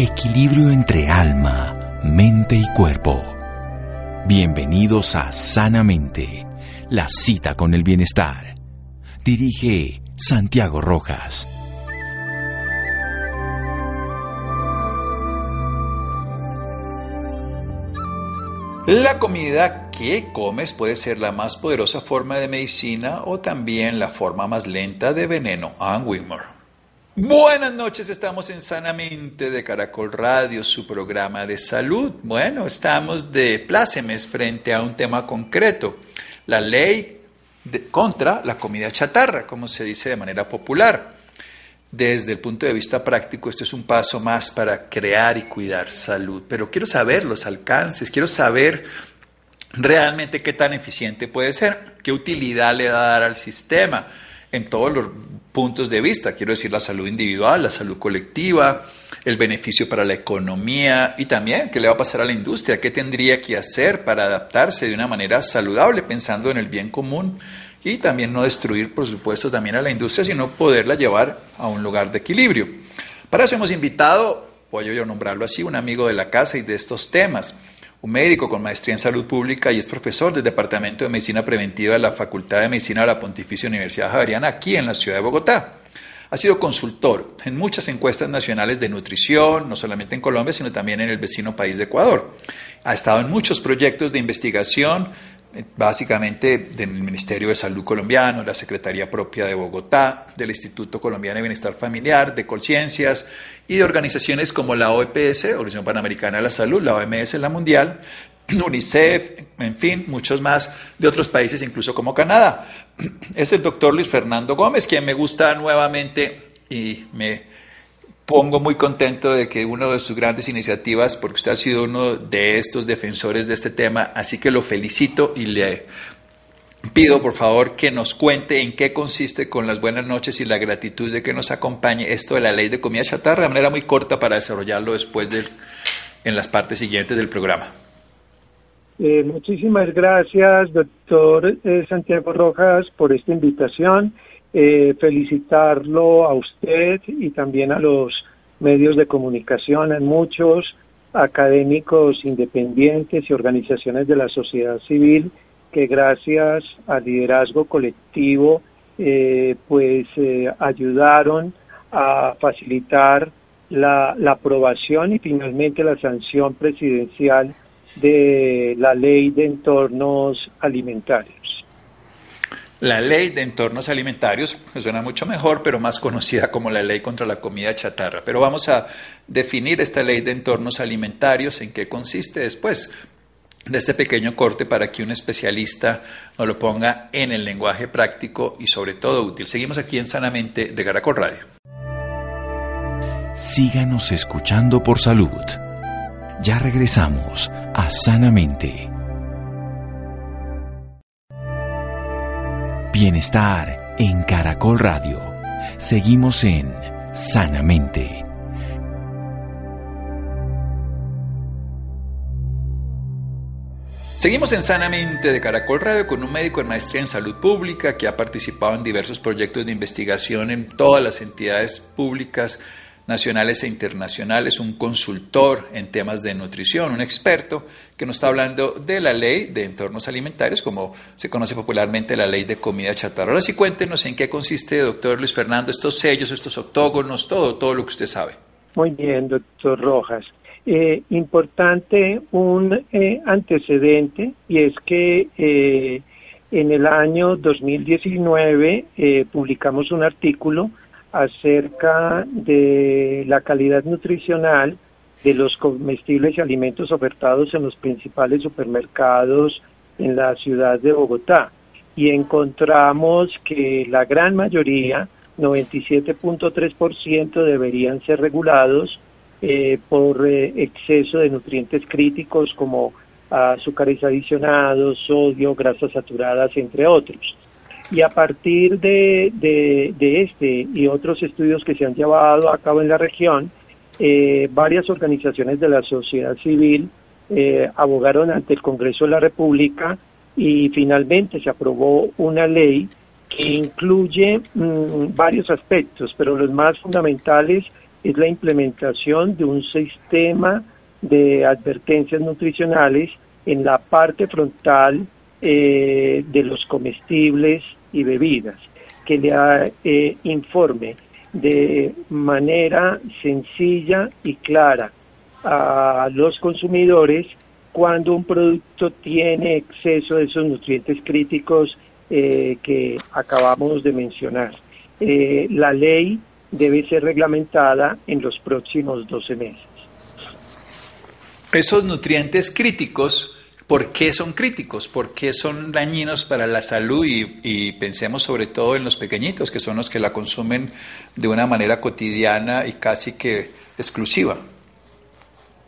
Equilibrio entre alma, mente y cuerpo. Bienvenidos a Sanamente, la cita con el bienestar. Dirige Santiago Rojas. La comida que comes puede ser la más poderosa forma de medicina o también la forma más lenta de veneno. Ann Wigmore. Buenas noches, estamos en Sanamente de Caracol Radio, su programa de salud. Bueno, estamos de plácemes frente a un tema concreto, la ley contra la comida chatarra, como se dice de manera popular. Desde el punto de vista práctico, este es un paso más para crear y cuidar salud. Pero quiero saber los alcances, quiero saber realmente qué tan eficiente puede ser, qué utilidad le va a dar al sistema en todos los puntos de vista. Quiero decir la salud individual, la salud colectiva, el beneficio para la economía y también qué le va a pasar a la industria, qué tendría que hacer para adaptarse de una manera saludable pensando en el bien común y también no destruir, por supuesto, también a la industria, sino poderla llevar a un lugar de equilibrio. Para eso hemos invitado, voy yo nombrarlo así, un amigo de la casa y de estos temas, un médico con maestría en salud pública y es profesor del Departamento de Medicina Preventiva de la Facultad de Medicina de la Pontificia Universidad Javeriana aquí en la ciudad de Bogotá. Ha sido consultor en muchas encuestas nacionales de nutrición, no solamente en Colombia, sino también en el vecino país de Ecuador. Ha estado en muchos proyectos de investigación básicamente del Ministerio de Salud colombiano, la Secretaría propia de Bogotá, del Instituto Colombiano de Bienestar Familiar, de Colciencias y de organizaciones como la OEPS, Organización Panamericana de la Salud, la OMS, la Mundial, UNICEF, en fin, muchos más de otros países, incluso como Canadá. Es el doctor Luis Fernando Gómez, quien me gusta nuevamente y me pongo muy contento de que una de sus grandes iniciativas, porque usted ha sido uno de estos defensores de este tema, así que lo felicito y le pido por favor que nos cuente en qué consiste con las buenas noches y la gratitud de que nos acompañe esto de la ley de comida chatarra de manera muy corta para desarrollarlo después del, en las partes siguientes del programa. Eh, muchísimas gracias, doctor eh, Santiago Rojas, por esta invitación eh, felicitarlo a usted y también a los medios de comunicación, a muchos académicos independientes y organizaciones de la sociedad civil que gracias al liderazgo colectivo eh, pues eh, ayudaron a facilitar la, la, aprobación y finalmente la sanción presidencial de la ley de entornos alimentarios. La ley de entornos alimentarios, que suena mucho mejor, pero más conocida como la ley contra la comida chatarra. Pero vamos a definir esta ley de entornos alimentarios, en qué consiste después de este pequeño corte para que un especialista nos lo ponga en el lenguaje práctico y sobre todo útil. Seguimos aquí en Sanamente de Caracol Radio. Síganos escuchando por salud. Ya regresamos a Sanamente. Bienestar en Caracol Radio. Seguimos en Sanamente. Seguimos en Sanamente de Caracol Radio con un médico en maestría en salud pública que ha participado en diversos proyectos de investigación en todas las entidades públicas nacionales e internacionales, un consultor en temas de nutrición, un experto que nos está hablando de la ley de entornos alimentarios, como se conoce popularmente la ley de comida chatarra. Ahora sí cuéntenos en qué consiste, doctor Luis Fernando, estos sellos, estos octógonos, todo, todo lo que usted sabe. Muy bien, doctor Rojas. Eh, importante un eh, antecedente y es que eh, en el año 2019 publicamos un artículo acerca de la calidad nutricional de los comestibles y alimentos ofertados en los principales supermercados en la ciudad de Bogotá y encontramos que la gran mayoría, 97.3%, deberían ser regulados eh, por eh, exceso de nutrientes críticos como azúcares adicionados, sodio, grasas saturadas, entre otros. Y a partir de, de, este y otros estudios que se han llevado a cabo en la región, eh, varias organizaciones de la sociedad civil eh, abogaron ante el Congreso de la República y finalmente se aprobó una ley que incluye mm, varios aspectos, pero los más fundamentales es la implementación de un sistema de advertencias nutricionales en la parte frontal eh, de los comestibles y bebidas, que le eh, informe de manera sencilla y clara a los consumidores cuando un producto tiene exceso de esos nutrientes críticos eh, que acabamos de mencionar. Eh, la ley debe ser reglamentada en los próximos 12 meses. Esos nutrientes críticos, ¿por qué son críticos? ¿Por qué son dañinos para la salud? Y, pensemos sobre todo en los pequeñitos, que son los que la consumen de una manera cotidiana y casi que exclusiva.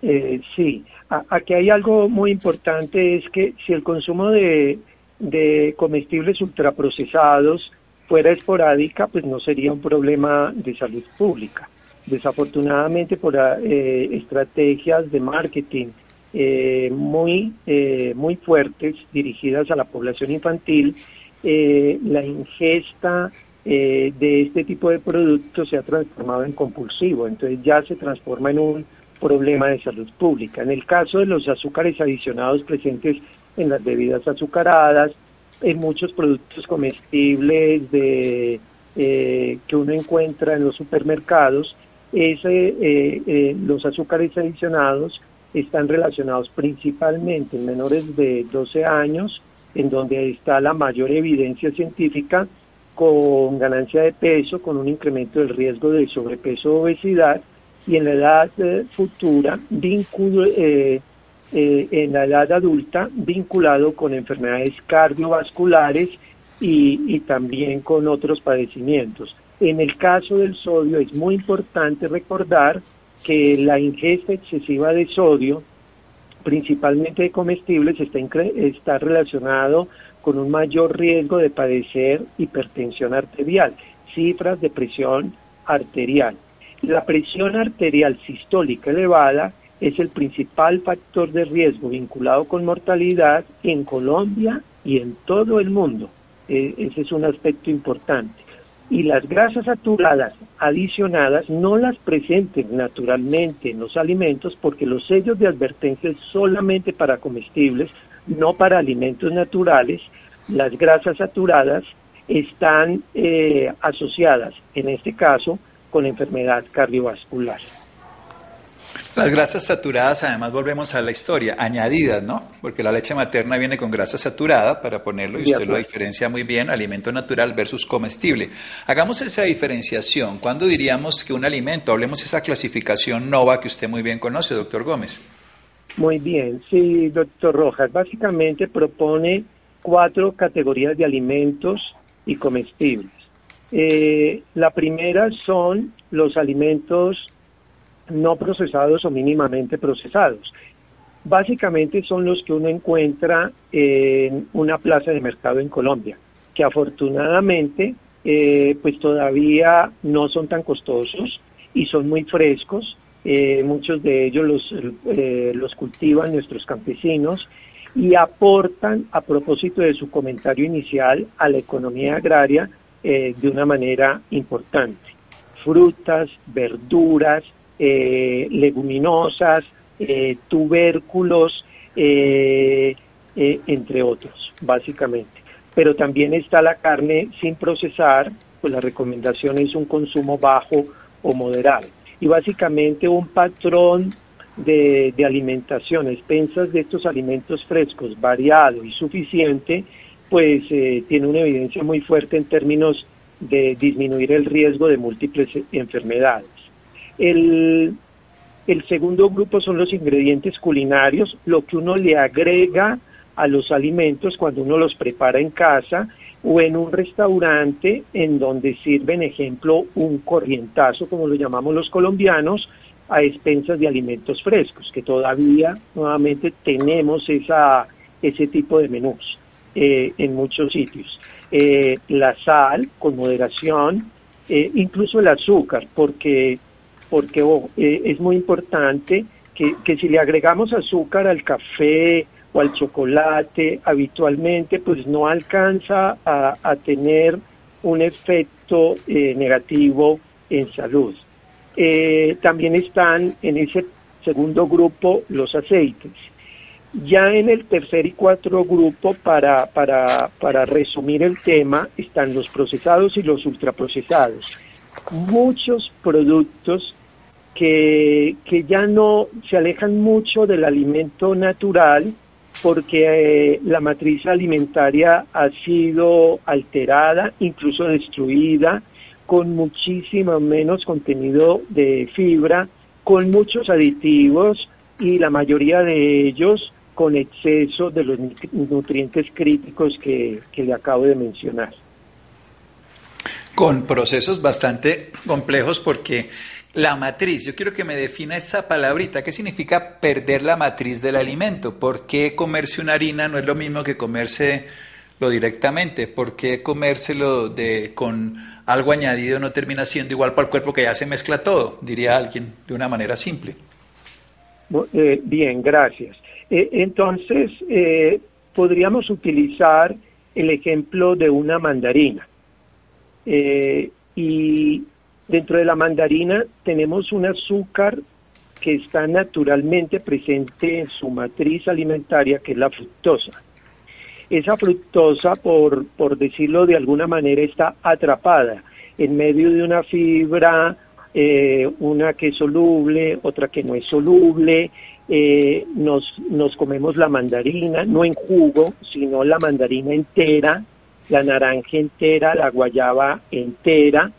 Eh, sí, aquí hay algo muy importante, es que si el consumo de, de comestibles ultraprocesados fuera esporádica, pues no sería un problema de salud pública. Desafortunadamente, por eh, estrategias de marketing eh, muy, eh, muy fuertes dirigidas a la población infantil, la ingesta de este tipo de productos se ha transformado en compulsivo, entonces ya se transforma en un problema de salud pública. En el caso de los azúcares adicionados presentes en las bebidas azucaradas, en muchos productos comestibles eh, que uno encuentra en los supermercados, ese, eh, eh, los azúcares adicionados están relacionados principalmente en menores de 12 años, en donde está la mayor evidencia científica con ganancia de peso, con un incremento del riesgo de sobrepeso o obesidad, y en la edad futura, vínculo, eh, en la edad adulta vinculado con enfermedades cardiovasculares y, también con otros padecimientos. En el caso del sodio es muy importante recordar que la ingesta excesiva de sodio, principalmente de comestibles, está, está relacionado con un mayor riesgo de padecer hipertensión arterial, cifras de presión arterial. La presión arterial sistólica elevada es el principal factor de riesgo vinculado con mortalidad en Colombia y en todo el mundo. E, ese es un aspecto importante. Y las grasas saturadas adicionadas no las presenten naturalmente en los alimentos porque los sellos de advertencia es solamente para comestibles, no para alimentos naturales. Las grasas saturadas están eh, asociadas, en este caso, con enfermedad cardiovascular. Las grasas saturadas, además volvemos a la historia, añadidas, ¿no? Porque la leche materna viene con grasa saturada, para ponerlo, y usted lo diferencia muy bien, alimento natural versus comestible. Hagamos esa diferenciación. ¿Cuándo diríamos que un alimento, hablemos de esa clasificación NOVA que usted muy bien conoce, doctor Gómez? Muy bien, sí, doctor Rojas. Básicamente propone cuatro categorías de alimentos y comestibles. Eh, la primera son los alimentos no procesados o mínimamente procesados. Básicamente son los que uno encuentra en una plaza de mercado en Colombia, que afortunadamente eh, pues todavía no son tan costosos y son muy frescos. Eh, muchos de ellos los, eh, los cultivan nuestros campesinos y aportan, a propósito de su comentario inicial, a la economía agraria de una manera importante. Frutas, verduras, eh, leguminosas, eh, tubérculos, eh, entre otros, básicamente. Pero también está la carne sin procesar, pues la recomendación es un consumo bajo o moderado. Y básicamente un patrón de, de alimentación, expensas de estos alimentos frescos, variado y suficiente, pues tiene una evidencia muy fuerte en términos de disminuir el riesgo de múltiples enfermedades. El, segundo grupo son los ingredientes culinarios, lo que uno le agrega a los alimentos cuando uno los prepara en casa o en un restaurante en donde sirven, ejemplo, un corrientazo, como lo llamamos los colombianos, a expensas de alimentos frescos, que todavía nuevamente tenemos esa, ese tipo de menús eh, en muchos sitios. Eh, la sal con moderación, eh, incluso el azúcar, porque porque eh, es muy importante que, si le agregamos azúcar al café o al chocolate habitualmente, pues no alcanza a, tener un efecto eh, negativo en salud. Eh, también están en ese segundo grupo los aceites. Ya en el tercer y cuarto grupo, para, para, para resumir el tema, están los procesados y los ultraprocesados. Muchos productos que, que ya no se alejan mucho del alimento natural porque eh, la matriz alimentaria ha sido alterada, incluso destruida, con muchísimo menos contenido de fibra, con muchos aditivos y la mayoría de ellos con exceso de los nutrientes críticos que, que le acabo de mencionar. Con procesos bastante complejos porque la matriz, yo quiero que me defina esa palabrita, ¿qué significa perder la matriz del alimento? ¿Por qué comerse una harina no es lo mismo que comerse lo directamente? ¿Por qué comérselo de, con algo añadido no termina siendo igual para el cuerpo que ya se mezcla todo? Diría alguien de una manera simple. Eh, bien, gracias. Eh, entonces, eh, podríamos utilizar el ejemplo de una mandarina. y Dentro de la mandarina tenemos un azúcar que está naturalmente presente en su matriz alimentaria, que es la fructosa. Esa fructosa, por, por decirlo de alguna manera, está atrapada en medio de una fibra, eh, una que es soluble, otra que no es soluble. Eh, nos, nos comemos la mandarina, no en jugo, sino la mandarina entera, la naranja entera, la guayaba entera,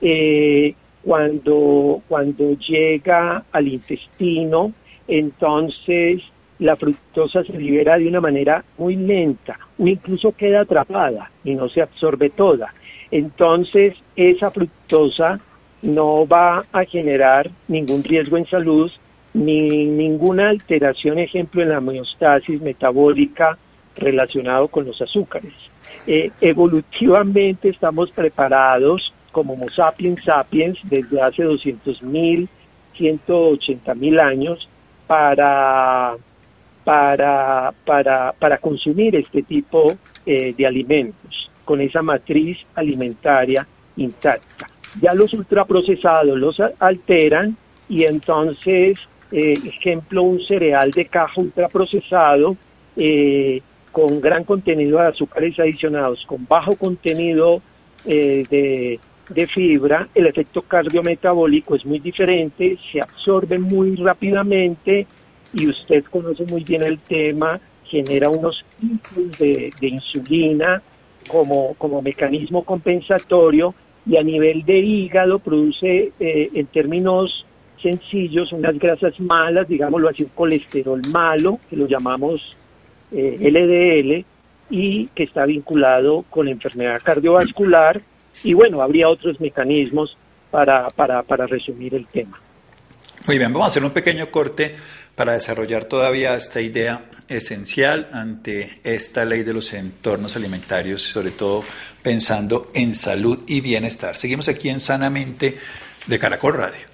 eh, cuando, cuando llega al intestino, entonces la fructosa se libera de una manera muy lenta o incluso queda atrapada y no se absorbe toda. Entonces esa fructosa no va a generar ningún riesgo en salud ni ninguna alteración, ejemplo, en la homeostasis metabólica relacionado con los azúcares. Eh, evolutivamente estamos preparados como Homo sapiens sapiens desde hace 200.000, 180.000 años para, para, para, para consumir este tipo eh, de alimentos con esa matriz alimentaria intacta. Ya los ultraprocesados los alteran y entonces, eh, ejemplo, un cereal de caja ultraprocesado eh, con gran contenido de azúcares adicionados, con bajo contenido de, de fibra, el efecto cardiometabólico es muy diferente, se absorbe muy rápidamente y usted conoce muy bien el tema, genera unos picos de, insulina como, como mecanismo compensatorio y a nivel de hígado produce eh, en términos sencillos unas grasas malas, digámoslo así, un colesterol malo, que lo llamamos eh, LDL, y que está vinculado con enfermedad cardiovascular y bueno, habría otros mecanismos para, para, para resumir el tema. Muy bien, vamos a hacer un pequeño corte para desarrollar todavía esta idea esencial ante esta ley de los entornos alimentarios, sobre todo pensando en salud y bienestar. Seguimos aquí en Sanamente de Caracol Radio.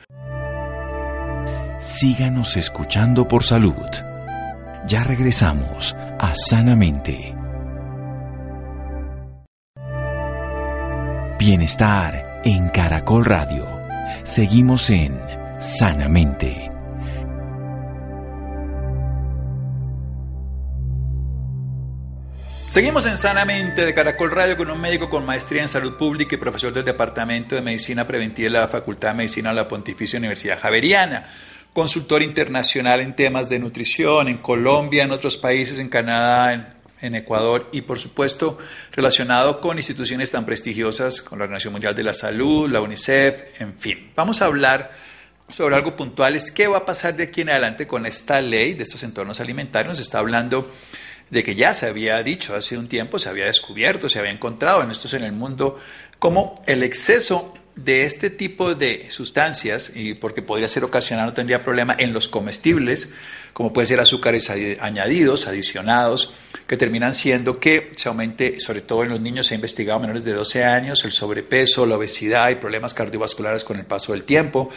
Síganos escuchando por salud. Ya regresamos a Sanamente. Bienestar en Caracol Radio. Seguimos en Sanamente. Seguimos en Sanamente de Caracol Radio con un médico con maestría en salud pública y profesor del Departamento de Medicina Preventiva de la Facultad de Medicina de la Pontificia Universidad Javeriana, consultor internacional en temas de nutrición en Colombia, en otros países, en Canadá, en en Ecuador y por supuesto relacionado con instituciones tan prestigiosas como la Organización Mundial de la Salud, la UNICEF, en fin. Vamos a hablar sobre algo puntual, es qué va a pasar de aquí en adelante con esta ley de estos entornos alimentarios. Se está hablando de que ya se había dicho hace un tiempo, se había descubierto, se había encontrado en estos en el mundo como el exceso de este tipo de sustancias, y porque podría ser ocasional, no tendría problema en los comestibles, como pueden ser azúcares añadidos, adicionados, que terminan siendo que se aumente, sobre todo en los niños, se ha investigado menores de 12 años, el sobrepeso, la obesidad y problemas cardiovasculares con el paso del tiempo,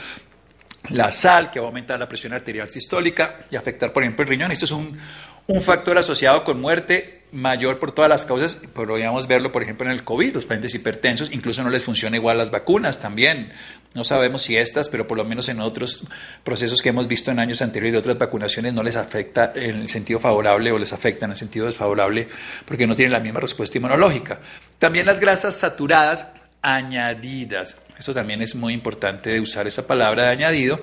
la sal, que va a aumentar la presión arterial sistólica y afectar, por ejemplo, el riñón. Esto es un, un factor asociado con muerte mayor por todas las causas, podríamos verlo, por ejemplo, en el COVID, los pacientes hipertensos, incluso no les funciona igual las vacunas también. No sabemos si estas, pero por lo menos en otros procesos que hemos visto en años anteriores de otras vacunaciones no les afecta en el sentido favorable o les afecta en el sentido desfavorable porque no tienen la misma respuesta inmunológica. También las grasas saturadas añadidas. Eso también es muy importante de usar esa palabra de añadido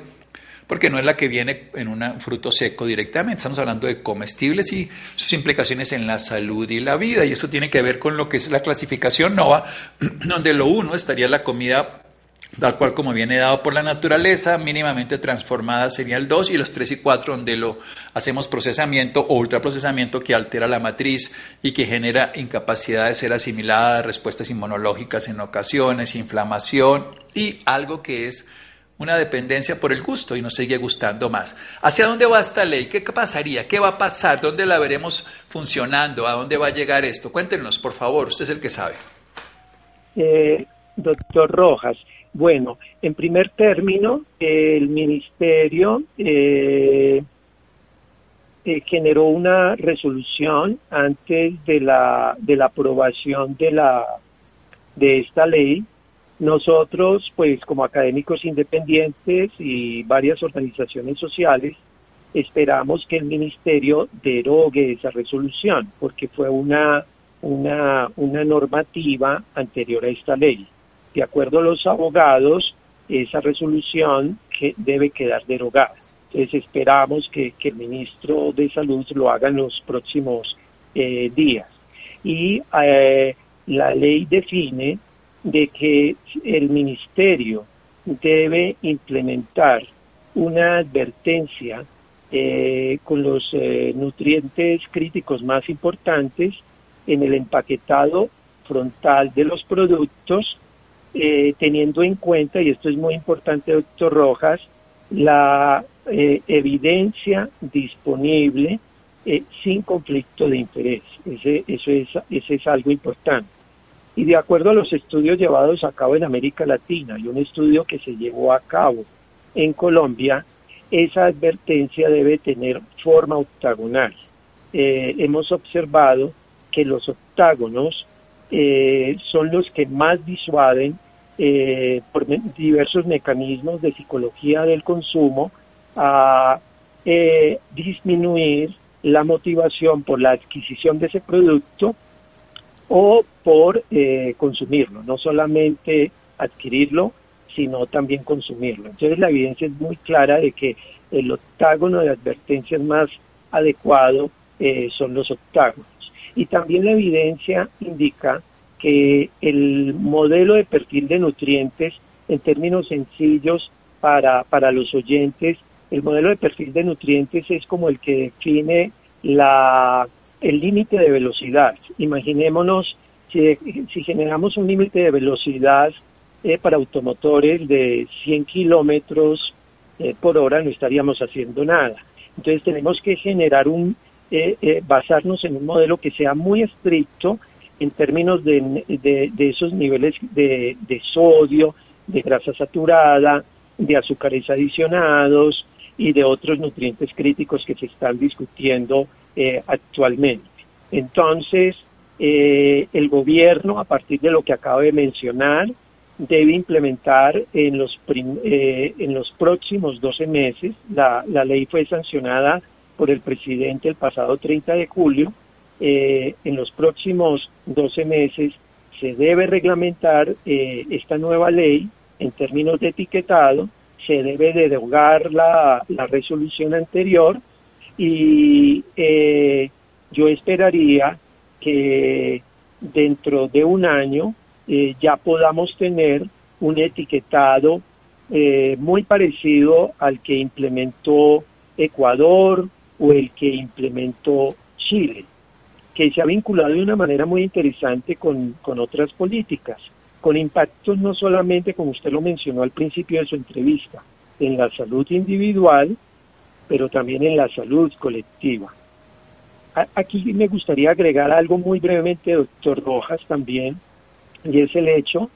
porque no es la que viene en un fruto seco directamente. Estamos hablando de comestibles y sus implicaciones en la salud y la vida. Y eso tiene que ver con lo que es la clasificación NOVA, donde lo uno estaría la comida tal cual como viene dado por la naturaleza, mínimamente transformada sería el 2 y los 3 y 4 donde lo hacemos procesamiento o ultraprocesamiento que altera la matriz y que genera incapacidad de ser asimilada, respuestas inmunológicas en ocasiones, inflamación y algo que es una dependencia por el gusto y nos sigue gustando más. ¿Hacia dónde va esta ley? ¿Qué pasaría? ¿Qué va a pasar? ¿Dónde la veremos funcionando? ¿A dónde va a llegar esto? Cuéntenos, por favor, usted es el que sabe. Eh, doctor Rojas, bueno, en primer término, el Ministerio eh, eh, generó una resolución antes de la, de la aprobación de, la, de esta ley. Nosotros, pues como académicos independientes y varias organizaciones sociales, esperamos que el Ministerio derogue esa resolución, porque fue una, una, una normativa anterior a esta ley. De acuerdo a los abogados, esa resolución que debe quedar derogada. Entonces esperamos que, el ministro de Salud lo haga en los próximos eh, días. Y eh, la ley define de que el ministerio debe implementar una advertencia eh, con los nutrientes críticos más importantes en el empaquetado frontal de los productos eh, teniendo en cuenta, y esto es muy importante, doctor Rojas, la eh, evidencia disponible eh, sin conflicto de interés. Ese, eso, es, ese es algo importante. Y de acuerdo a los estudios llevados a cabo en América Latina y un estudio que se llevó a cabo en Colombia, esa advertencia debe tener forma octagonal. hemos observado que los octágonos eh, son los que más disuaden eh, por diversos mecanismos de psicología del consumo a eh, disminuir la motivación por la adquisición de ese producto o por consumirlo, no solamente adquirirlo, sino también consumirlo. Entonces la evidencia es muy clara de que el octágono de advertencias más adecuado son los octágonos. Y también la evidencia indica que el modelo de perfil de nutrientes, en términos sencillos para, para los oyentes, el modelo de perfil de nutrientes es como el que define la, el límite de velocidad. Imaginémonos si, si generamos un límite de velocidad eh, para automotores de 100 kilómetros eh, por hora, no estaríamos haciendo nada. Entonces tenemos que generar un, eh, eh, basarnos en un modelo que sea muy estricto en términos de, esos niveles de, sodio, de grasa saturada, de azúcares adicionados y de otros nutrientes críticos que se están discutiendo eh, actualmente. Entonces, el gobierno, a partir de lo que acabo de mencionar, debe implementar en los, en los próximos 12 meses, la, ley fue sancionada por el presidente el pasado 30 de julio, eh, en los próximos 12 meses se debe reglamentar eh, esta nueva ley en términos de etiquetado, se debe derogar la resolución anterior y eh, yo esperaría que dentro de un año ya podamos tener un etiquetado muy parecido al que implementó Ecuador, o el que implementó Chile, que se ha vinculado de una manera muy interesante con, otras políticas, con impactos no solamente, como usted lo mencionó al principio de su entrevista, en la salud individual, pero también en la salud colectiva. Aquí me gustaría agregar algo muy brevemente, doctor Rojas, también, y es el hecho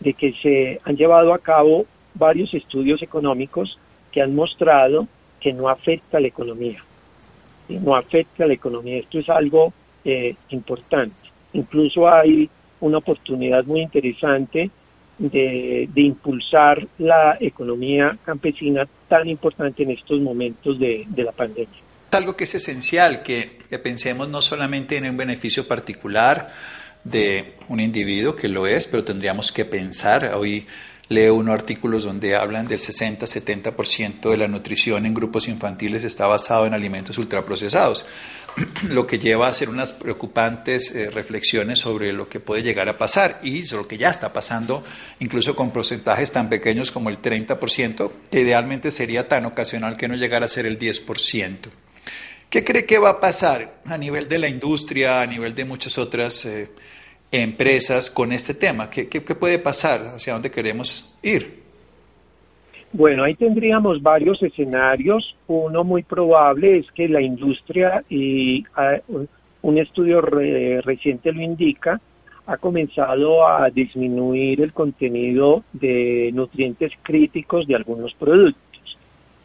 de que se han llevado a cabo varios estudios económicos que han mostrado que no afecta a la economía no afecta a la economía. Esto es algo eh, importante. Incluso hay una oportunidad muy interesante de, impulsar la economía campesina tan importante en estos momentos de, la pandemia. Algo que es esencial, que pensemos no solamente en un beneficio particular de un individuo, que lo es, pero tendríamos que pensar, hoy leo unos artículos donde hablan del 60-70% de la nutrición en grupos infantiles está basado en alimentos ultraprocesados, lo que lleva a hacer unas preocupantes eh, reflexiones sobre lo que puede llegar a pasar y sobre lo que ya está pasando, incluso con porcentajes tan pequeños como el 30%, que idealmente sería tan ocasional que no llegara a ser el 10%. ¿Qué cree que va a pasar a nivel de la industria, a nivel de muchas otras eh, empresas con este tema? ¿Qué, puede pasar? ¿Hacia dónde queremos ir? Bueno, ahí tendríamos varios escenarios. Uno muy probable es que la industria, y ah, un estudio reciente lo indica, ha comenzado a disminuir el contenido de nutrientes críticos de algunos productos.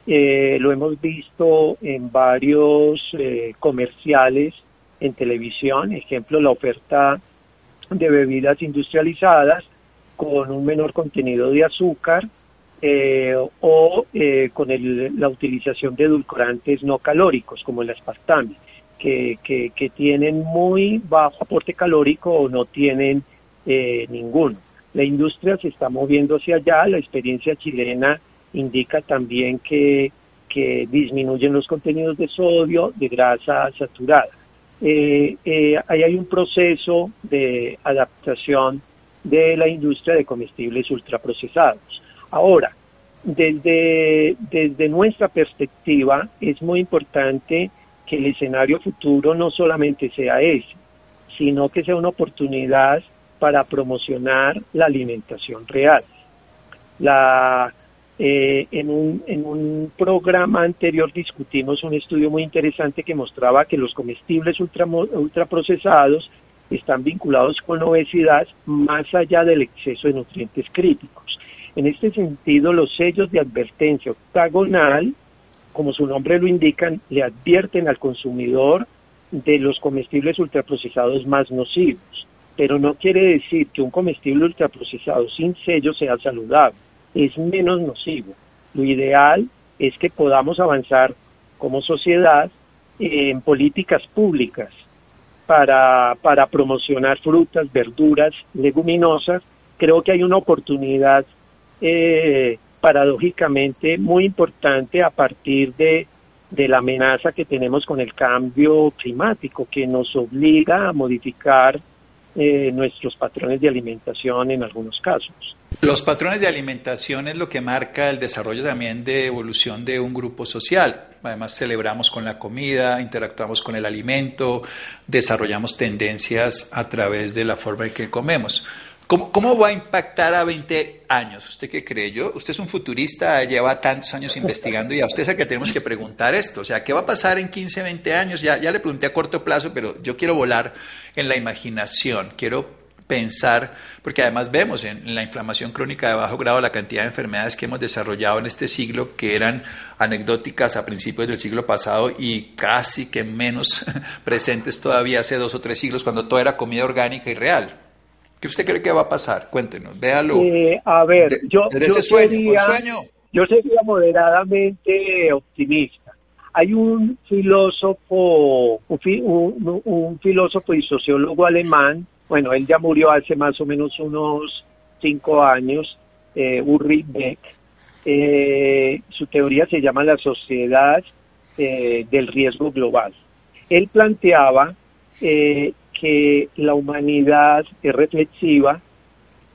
Eh, lo hemos visto en varios eh, comerciales en televisión, ejemplo, la oferta de bebidas industrializadas con un menor contenido de azúcar eh, o eh, con la utilización de edulcorantes no calóricos como el aspartame, que, que, tienen muy bajo aporte calórico o no tienen eh, ninguno. La industria se está moviendo hacia allá, la experiencia chilena indica también que, que disminuyen los contenidos de sodio, de grasa saturada eh, eh, ahí hay un proceso de adaptación de la industria de comestibles ultraprocesados. Ahora, desde, desde nuestra perspectiva, es muy importante que el escenario futuro no solamente sea ese, sino que sea una oportunidad para promocionar la alimentación real. La, eh, en, un, en un programa anterior discutimos un estudio muy interesante que mostraba que los comestibles ultraprocesados están vinculados con obesidad más allá del exceso de nutrientes críticos. En este sentido, los sellos de advertencia octagonal, como su nombre lo indican, le advierten al consumidor de los comestibles ultraprocesados más nocivos, pero no quiere decir que un comestible ultraprocesado sin sello sea saludable es menos nocivo. Lo ideal es que podamos avanzar como sociedad en políticas públicas para, para promocionar frutas, verduras, leguminosas. Creo que hay una oportunidad eh, paradójicamente muy importante a partir de, de la amenaza que tenemos con el cambio climático, que nos obliga a modificar eh, nuestros patrones de alimentación en algunos casos. Los patrones de alimentación es lo que marca el desarrollo también de evolución de un grupo social. Además celebramos con la comida, interactuamos con el alimento, desarrollamos tendencias a través de la forma en que comemos. ¿Cómo, va a impactar a 20 años? ¿Usted qué cree? Yo, usted es un futurista, lleva tantos años investigando y a usted es a que tenemos que preguntar esto. O sea, ¿qué va a pasar en 15, 20 años? Ya, ya le pregunté a corto plazo, pero yo quiero volar en la imaginación. Quiero pensar, porque además vemos en, la inflamación crónica de bajo grado la cantidad de enfermedades que hemos desarrollado en este siglo que eran anecdóticas a principios del siglo pasado y casi que menos presentes todavía hace dos o tres siglos cuando todo era comida orgánica y real. ¿Qué usted cree que va a pasar? Cuéntenos, véalo. Eh, a ver, yo, sería, yo sería moderadamente optimista. Hay un filósofo, un, filósofo y sociólogo alemán, bueno, él ya murió hace más o menos unos cinco años, eh, Ulrich Beck. Eh, su teoría se llama la sociedad eh, del riesgo global. Él planteaba eh, que la humanidad es reflexiva,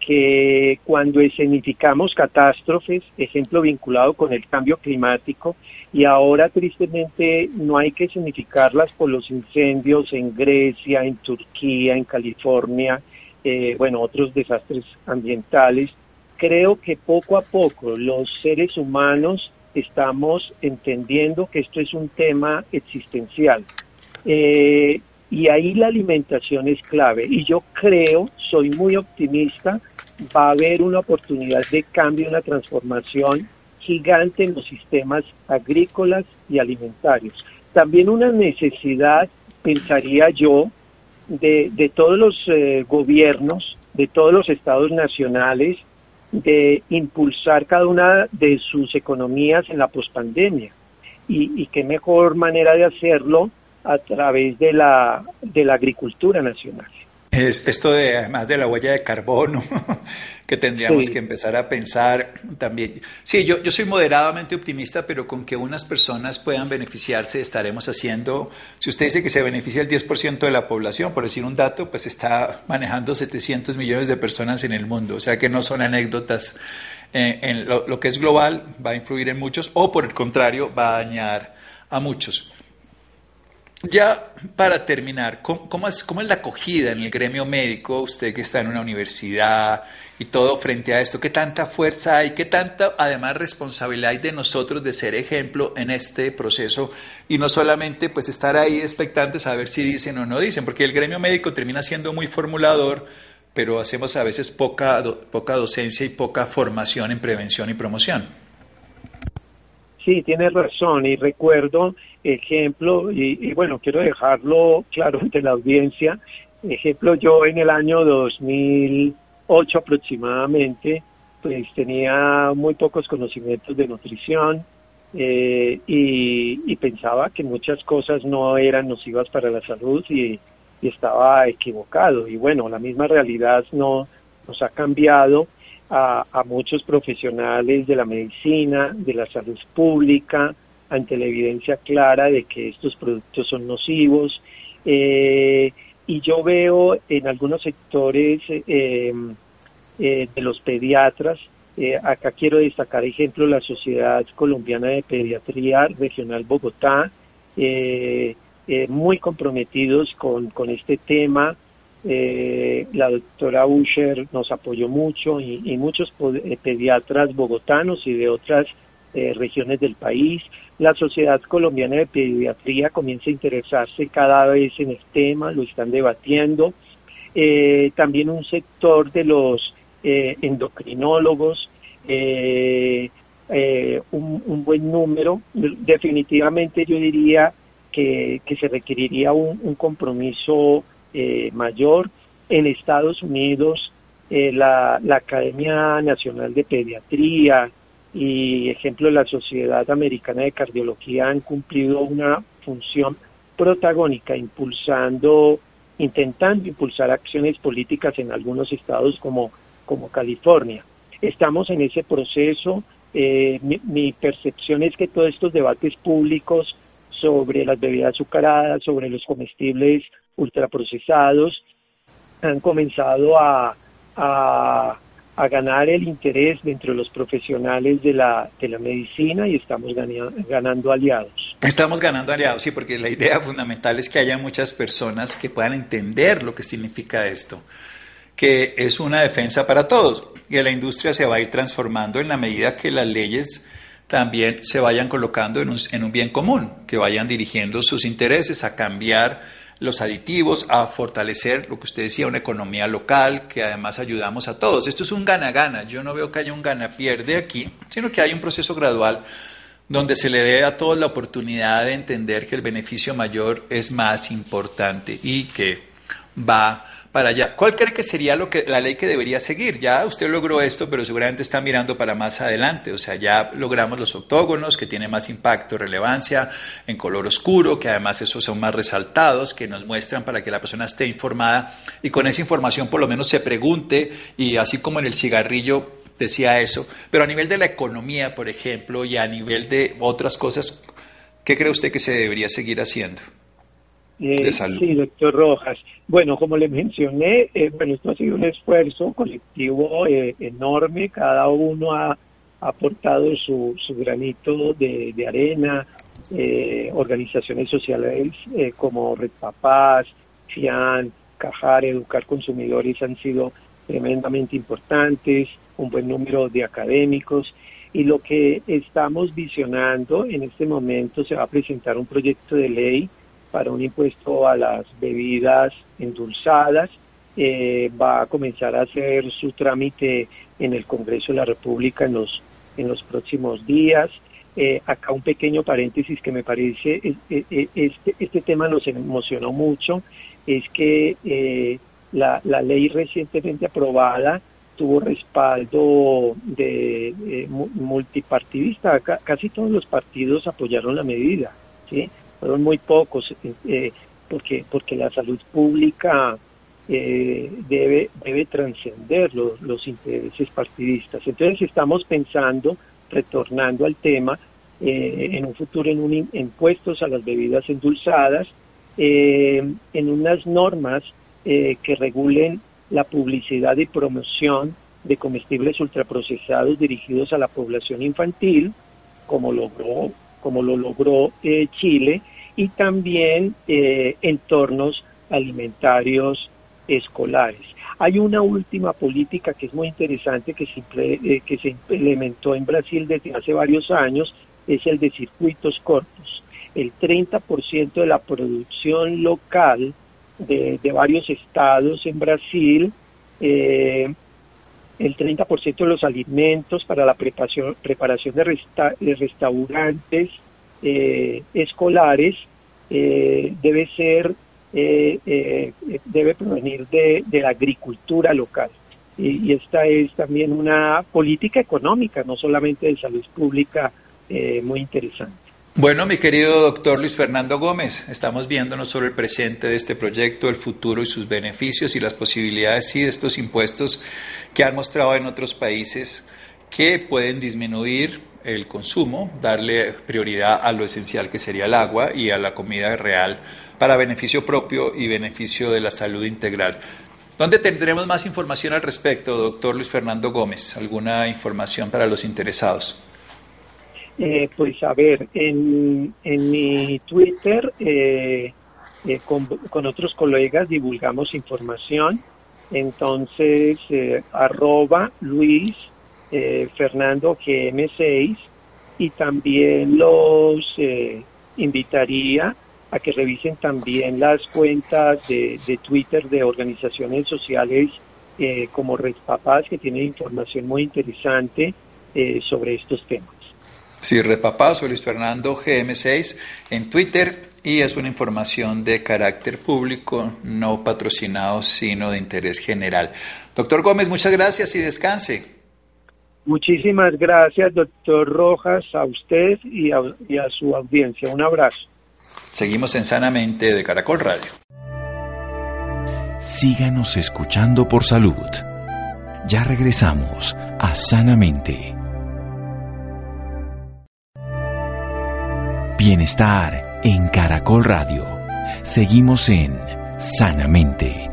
que cuando escenificamos catástrofes, ejemplo vinculado con el cambio climático, y ahora tristemente no hay que escenificarlas por los incendios en Grecia, en Turquía, en California, eh, bueno, otros desastres ambientales, creo que poco a poco los seres humanos estamos entendiendo que esto es un tema existencial. Eh, y ahí la alimentación es clave. Y yo creo, soy muy optimista, va a haber una oportunidad de cambio, una transformación gigante en los sistemas agrícolas y alimentarios. También una necesidad, pensaría yo, de, de todos los eh, gobiernos, de todos los estados nacionales, de impulsar cada una de sus economías en la pospandemia. Y, y qué mejor manera de hacerlo a través de la, de la agricultura nacional. Es esto de, además de la huella de carbono, que tendríamos que empezar a pensar también. Sí, yo, yo soy moderadamente optimista, pero con que unas personas puedan beneficiarse estaremos haciendo, si usted dice que se beneficia el 10% de la población, por decir un dato, pues está manejando 700 millones de personas en el mundo, o sea que no son anécdotas. Eh, en lo, lo que es global va a influir en muchos o por el contrario va a dañar a muchos. Ya para terminar, ¿cómo, es, ¿cómo, es, la acogida en el gremio médico, usted que está en una universidad y todo frente a esto? ¿Qué tanta fuerza hay? ¿Qué tanta, además, responsabilidad hay de nosotros de ser ejemplo en este proceso? Y no solamente pues estar ahí expectantes a ver si dicen o no dicen, porque el gremio médico termina siendo muy formulador, pero hacemos a veces poca, poca docencia y poca formación en prevención y promoción. Sí, tiene razón y recuerdo ejemplo, y, bueno, quiero dejarlo claro ante la audiencia, ejemplo, yo en el año 2008 aproximadamente, pues tenía muy pocos conocimientos de nutrición eh, y, pensaba que muchas cosas no eran nocivas para la salud y, estaba equivocado. Y bueno, la misma realidad no, nos ha cambiado a, a muchos profesionales de la medicina, de la salud pública, ante la evidencia clara de que estos productos son nocivos. Eh, y yo veo en algunos sectores eh, eh, de los pediatras, acá quiero destacar ejemplo la Sociedad Colombiana de Pediatría Regional Bogotá, muy comprometidos con, con este tema. la doctora Usher nos apoyó mucho y, y muchos pediatras bogotanos y de otras regiones del país la Sociedad Colombiana de Pediatría comienza a interesarse cada vez en el tema, lo están debatiendo. Eh, también un sector de los eh, endocrinólogos, eh, un, buen número. Definitivamente yo diría que, se requeriría un, compromiso mayor. En Estados Unidos, la, la Academia Nacional de Pediatría, y ejemplo la Sociedad Americana de Cardiología han cumplido una función protagónica impulsando, intentando impulsar acciones políticas en algunos estados como, como California. Estamos en ese proceso. Eh, mi, mi percepción es que todos estos debates públicos sobre las bebidas azucaradas, sobre los comestibles ultraprocesados, han comenzado a, a a ganar el interés dentro de los profesionales de la, de la medicina y estamos ganando aliados. Estamos ganando aliados, sí, porque la idea fundamental es que haya muchas personas que puedan entender lo que significa esto, que es una defensa para todos, que la industria se va a ir transformando en la medida que las leyes también se vayan colocando en un, en un bien común, que vayan dirigiendo sus intereses a cambiar los aditivos, a fortalecer lo que usted decía, una economía local, que además ayudamos a todos. Esto es un gana-gana. Yo no veo que haya un gana-pierde aquí, sino que hay un proceso gradual donde se le dé a todos la oportunidad de entender que el beneficio mayor es más importante y que va para allá. ¿Cuál cree que sería lo que la ley que debería seguir? Ya usted logró esto, pero seguramente está mirando para más adelante. O sea, ya logramos los octógonos, que tienen más impacto, relevancia, en color oscuro, que además esos son más resaltados, que nos muestran para que la persona esté informada y con esa información por lo menos se pregunte y así como en el cigarrillo decía eso, pero a nivel de la economía, por ejemplo, y a nivel de otras cosas, ¿qué cree usted que se debería seguir haciendo? Eh, sí, doctor Rojas. Bueno, como le mencioné, eh, bueno, esto ha sido un esfuerzo colectivo eh, enorme. Cada uno ha aportado su, su granito de, de arena. organizaciones sociales como Red Papás, FIAN, Cajar, Educar Consumidores han sido tremendamente importantes. Un buen número de académicos. Y lo que estamos visionando en este momento se va a presentar un proyecto de ley para un impuesto a las bebidas endulzadas. Eh, va a comenzar a hacer su trámite en el Congreso de la República en los, en los próximos días. Eh, acá un pequeño paréntesis que me parece, este, este tema nos emocionó mucho. es que eh, la, ley recientemente aprobada tuvo respaldo de eh, multipartidista, casi todos los partidos apoyaron la medida, ¿sí? Fueron muy pocos, eh, porque, porque la salud pública debe, debe trascender los, los intereses partidistas. Entonces estamos pensando, retornando al tema, en un futuro en un impuestos a las bebidas endulzadas, eh, en unas normas eh, que regulen la publicidad y promoción de comestibles ultraprocesados dirigidos a la población infantil, como logró, como lo logró eh, Chile, y también entornos alimentarios escolares. Hay una última política que es muy interesante que se, que se implementó en Brasil desde hace varios años, es el de circuitos cortos el 30% de la producción local de, varios estados en Brasil, eh, el 30% de los alimentos para la preparación, preparación de, restaurantes eh, escolares eh, debe ser debe provenir de, la agricultura local. Y, y, esta es también una política económica, no solamente de salud pública, muy interesante. Bueno, mi querido doctor Luis Fernando Gómez, estamos viéndonos sobre el presente de este proyecto, el futuro y sus beneficios y las posibilidades sí, de estos impuestos que han mostrado en otros países que pueden disminuir el consumo, darle prioridad a lo esencial que sería el agua y a la comida real para beneficio propio y beneficio de la salud integral. ¿Dónde tendremos más información al respecto, doctor Luis Fernando Gómez? ¿Alguna información para los interesados? Eh, pues a ver, en, en mi Twitter eh, eh, con, otros colegas divulgamos información, entonces arroba Luis Fernando GM6 y también los invitaría a que revisen también las cuentas de, Twitter de organizaciones sociales como Red Papás que tienen información muy interesante sobre estos temas. Sí, Repapá, soy Luis Fernando GM6 en Twitter y es una información de carácter público, no patrocinado, sino de interés general. Doctor Gómez, muchas gracias y descanse. Muchísimas gracias, doctor Rojas, a usted y a, y a su audiencia. Un abrazo. Seguimos en Sanamente de Caracol Radio. Síganos escuchando por salud. Ya regresamos a Sanamente. Bienestar en Caracol Radio. Seguimos en Sanamente.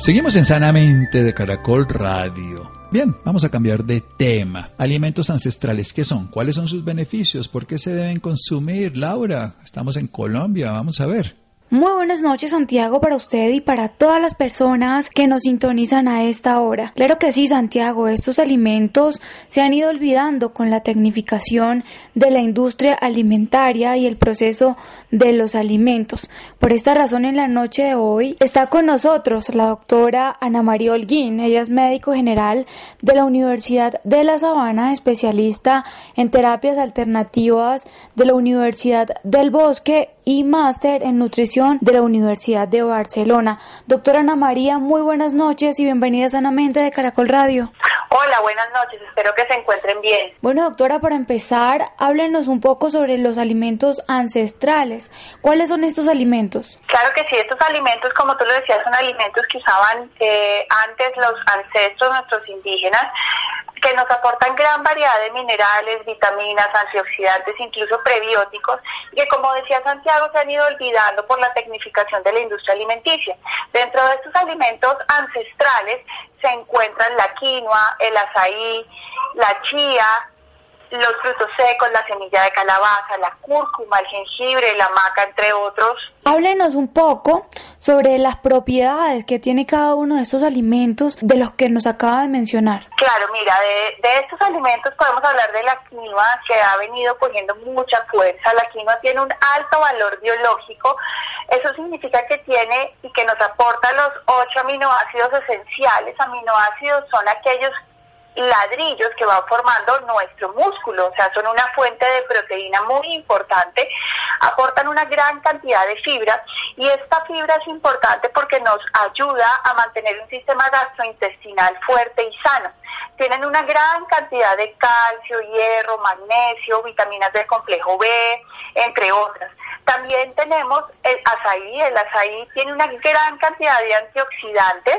Seguimos en Sanamente de Caracol Radio. Bien, vamos a cambiar de tema. Alimentos ancestrales, ¿qué son? ¿Cuáles son sus beneficios? ¿Por qué se deben consumir? Laura, estamos en Colombia, vamos a ver. Muy buenas noches Santiago para usted y para todas las personas que nos sintonizan a esta hora. Claro que sí Santiago, estos alimentos se han ido olvidando con la tecnificación de la industria alimentaria y el proceso de los alimentos. Por esta razón en la noche de hoy está con nosotros la doctora Ana María Holguín. Ella es médico general de la Universidad de La Sabana, especialista en terapias alternativas de la Universidad del Bosque y máster en nutrición de la Universidad de Barcelona. Doctora Ana María, muy buenas noches y bienvenida sanamente de Caracol Radio. Hola, buenas noches, espero que se encuentren bien. Bueno, doctora, para empezar, háblenos un poco sobre los alimentos ancestrales. ¿Cuáles son estos alimentos? Claro que sí, estos alimentos, como tú lo decías, son alimentos que usaban eh, antes los ancestros, nuestros indígenas, que nos aportan gran variedad de minerales, vitaminas, antioxidantes, incluso prebióticos, que como decía Santiago, se han ido olvidando por la tecnificación de la industria alimenticia. Dentro de estos alimentos ancestrales se encuentran la quinoa, el azaí, la chía, los frutos secos, la semilla de calabaza, la cúrcuma, el jengibre, la maca, entre otros. Háblenos un poco sobre las propiedades que tiene cada uno de estos alimentos de los que nos acaba de mencionar. Claro, mira, de, de estos alimentos podemos hablar de la quinoa que ha venido cogiendo mucha fuerza. La quinoa tiene un alto valor biológico. Eso significa que tiene y que nos aporta los ocho aminoácidos esenciales. Aminoácidos son aquellos ladrillos que van formando nuestro músculo, o sea, son una fuente de proteína muy importante, aportan una gran cantidad de fibra y esta fibra es importante porque nos ayuda a mantener un sistema gastrointestinal fuerte y sano. Tienen una gran cantidad de calcio, hierro, magnesio, vitaminas del complejo B, entre otras. También tenemos el azaí. El azaí tiene una gran cantidad de antioxidantes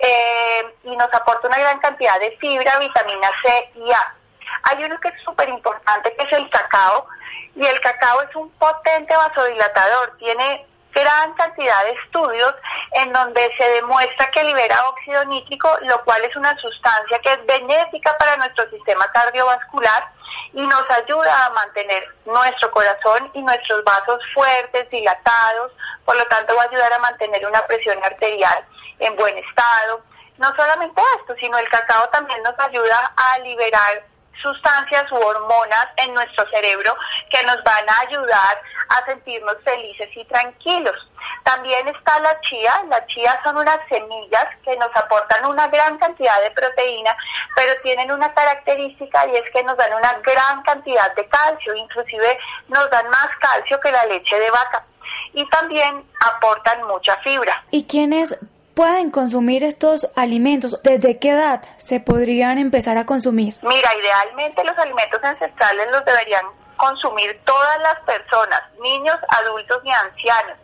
eh, y nos aporta una gran cantidad de fibra, vitamina C y A. Hay uno que es súper importante, que es el cacao, y el cacao es un potente vasodilatador, tiene gran cantidad de estudios en donde se demuestra que libera óxido nítrico, lo cual es una sustancia que es benéfica para nuestro sistema cardiovascular y nos ayuda a mantener nuestro corazón y nuestros vasos fuertes, dilatados, por lo tanto va a ayudar a mantener una presión arterial en buen estado. No solamente esto, sino el cacao también nos ayuda a liberar sustancias u hormonas en nuestro cerebro que nos van a ayudar a sentirnos felices y tranquilos. También está la chía. La chía son unas semillas que nos aportan una gran cantidad de proteína, pero tienen una característica y es que nos dan una gran cantidad de calcio, inclusive nos dan más calcio que la leche de vaca. Y también aportan mucha fibra. ¿Y quiénes pueden consumir estos alimentos? ¿Desde qué edad se podrían empezar a consumir? Mira, idealmente los alimentos ancestrales los deberían consumir todas las personas, niños, adultos y ancianos.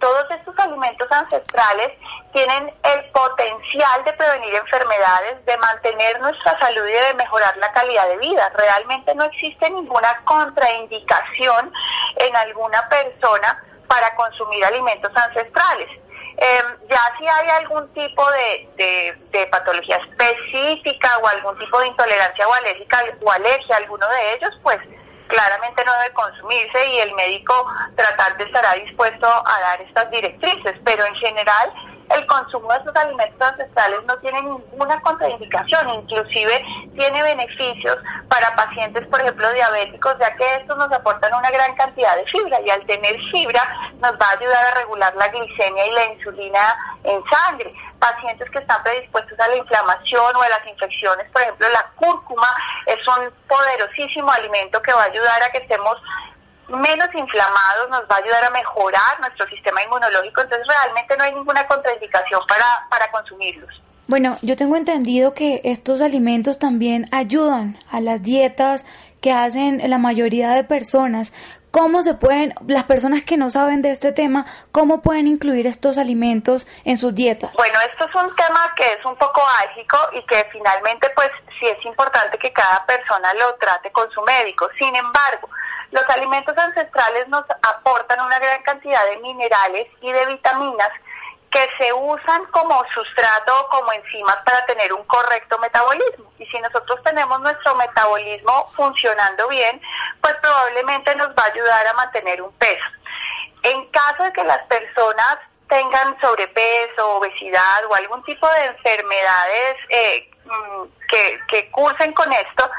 Todos estos alimentos ancestrales tienen el potencial de prevenir enfermedades, de mantener nuestra salud y de mejorar la calidad de vida. Realmente no existe ninguna contraindicación en alguna persona para consumir alimentos ancestrales. Em, ya si hay algún tipo de, de, patología específica o algún tipo de intolerancia o alérgica o alergia a alguno de ellos, pues claramente no debe consumirse y el médico tratante estará dispuesto a dar estas directrices, pero en general el consumo de estos alimentos ancestrales no tiene ninguna contraindicación, inclusive tiene beneficios para pacientes, por ejemplo, diabéticos, ya que estos nos aportan una gran cantidad de fibra y al tener fibra nos va a ayudar a regular la glicemia y la insulina en sangre. Pacientes que están predispuestos a la inflamación o a las infecciones, por ejemplo, la cúrcuma es un poderosísimo alimento que va a ayudar a que estemos menos inflamados, nos va a ayudar a mejorar nuestro sistema inmunológico, entonces realmente no hay ninguna contraindicación para, para consumirlos. Bueno, yo tengo entendido que estos alimentos también ayudan a las dietas que hacen la mayoría de personas. ¿Cómo se pueden, las personas que no saben de este tema, cómo pueden incluir estos alimentos en sus dietas? Bueno, esto es un tema que es un poco álgico y que finalmente pues sí es importante que cada persona lo trate con su médico. Sin embargo, los alimentos ancestrales nos aportan una gran cantidad de minerales y de vitaminas que se usan como sustrato o como enzimas para tener un correcto metabolismo. Y si nosotros tenemos nuestro metabolismo funcionando bien, pues probablemente nos va a ayudar a mantener un peso. En caso de que las personas tengan sobrepeso, obesidad o algún tipo de enfermedades eh, mm, que, que cursen con esto,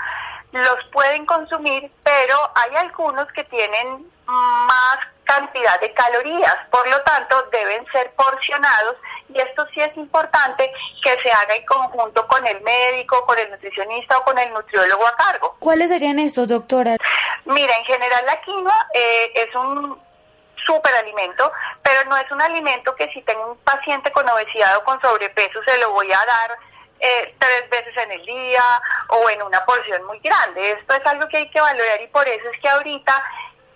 los pueden consumir, pero hay algunos que tienen más cantidad de calorías, por lo tanto deben ser porcionados y esto sí es importante que se haga en conjunto con el médico, con el nutricionista o con el nutriólogo a cargo. ¿Cuáles serían estos, doctora? Mira, en general la quinoa eh, es un superalimento, pero no es un alimento que si tengo un paciente con obesidad o con sobrepeso se lo voy a dar eh, tres veces en el día o en una porción muy grande. Esto es algo que hay que valorar y por eso es que ahorita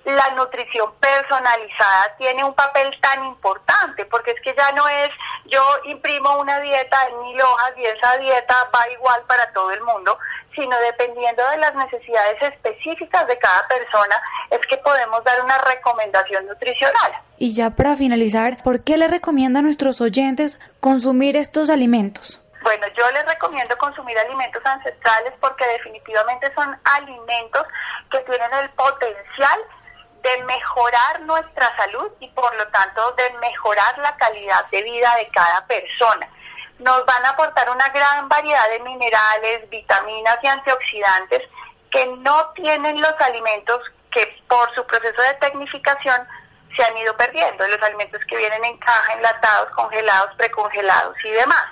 la nutrición personalizada tiene un papel tan importante, porque es que ya no es yo imprimo una dieta en mil hojas y esa dieta va igual para todo el mundo, sino dependiendo de las necesidades específicas de cada persona, es que podemos dar una recomendación nutricional. Y ya para finalizar, ¿por qué le recomienda a nuestros oyentes consumir estos alimentos? Bueno, yo les recomiendo consumir alimentos ancestrales porque definitivamente son alimentos que tienen el potencial de mejorar nuestra salud y por lo tanto de mejorar la calidad de vida de cada persona. Nos van a aportar una gran variedad de minerales, vitaminas y antioxidantes que no tienen los alimentos que por su proceso de tecnificación se han ido perdiendo, los alimentos que vienen en caja, enlatados, congelados, precongelados y demás.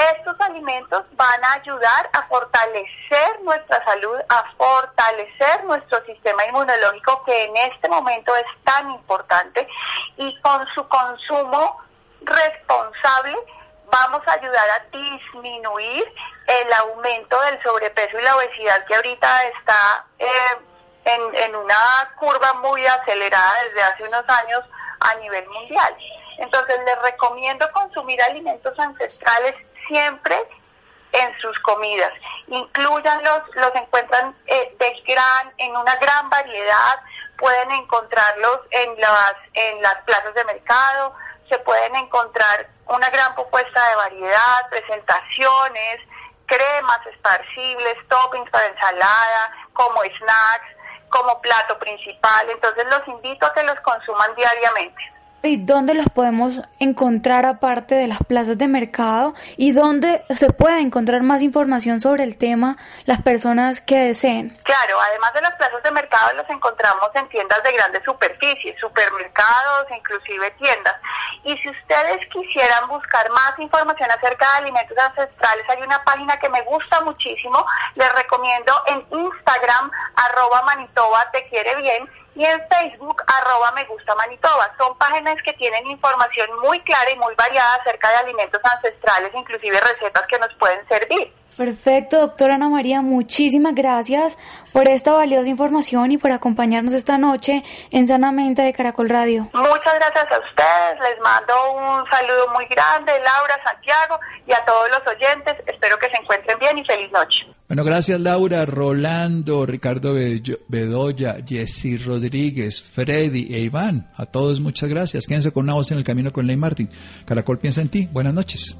Estos alimentos van a ayudar a fortalecer nuestra salud, a fortalecer nuestro sistema inmunológico que en este momento es tan importante y con su consumo responsable vamos a ayudar a disminuir el aumento del sobrepeso y la obesidad que ahorita está eh, en, en una curva muy acelerada desde hace unos años a nivel mundial. Entonces les recomiendo consumir alimentos ancestrales siempre en sus comidas. Incluyanlos, los encuentran eh, de gran, en una gran variedad, pueden encontrarlos en las, en las plazas de mercado, se pueden encontrar una gran propuesta de variedad, presentaciones, cremas esparcibles, toppings para ensalada, como snacks, como plato principal. Entonces los invito a que los consuman diariamente. ¿Y dónde los podemos encontrar aparte de las plazas de mercado? ¿Y dónde se puede encontrar más información sobre el tema las personas que deseen? Claro, además de las plazas de mercado los encontramos en tiendas de grandes superficies, supermercados, inclusive tiendas. Y si ustedes quisieran buscar más información acerca de alimentos ancestrales, hay una página que me gusta muchísimo, les recomiendo en Instagram, arroba Manitoba te quiere bien, y en Facebook arroba me gusta Manitoba. Son páginas que tienen información muy clara y muy variada acerca de alimentos ancestrales, inclusive recetas que nos pueden servir. Perfecto, doctora Ana María, muchísimas gracias por esta valiosa información y por acompañarnos esta noche en Sanamente de Caracol Radio. Muchas gracias a ustedes, les mando un saludo muy grande, Laura, Santiago y a todos los oyentes. Espero que se encuentren bien y feliz noche. Bueno, gracias Laura, Rolando, Ricardo Bedoya, Jessy Rodríguez, Freddy e Iván. A todos muchas gracias. Quédense con una voz en el camino con Ley Martín. Caracol piensa en ti. Buenas noches.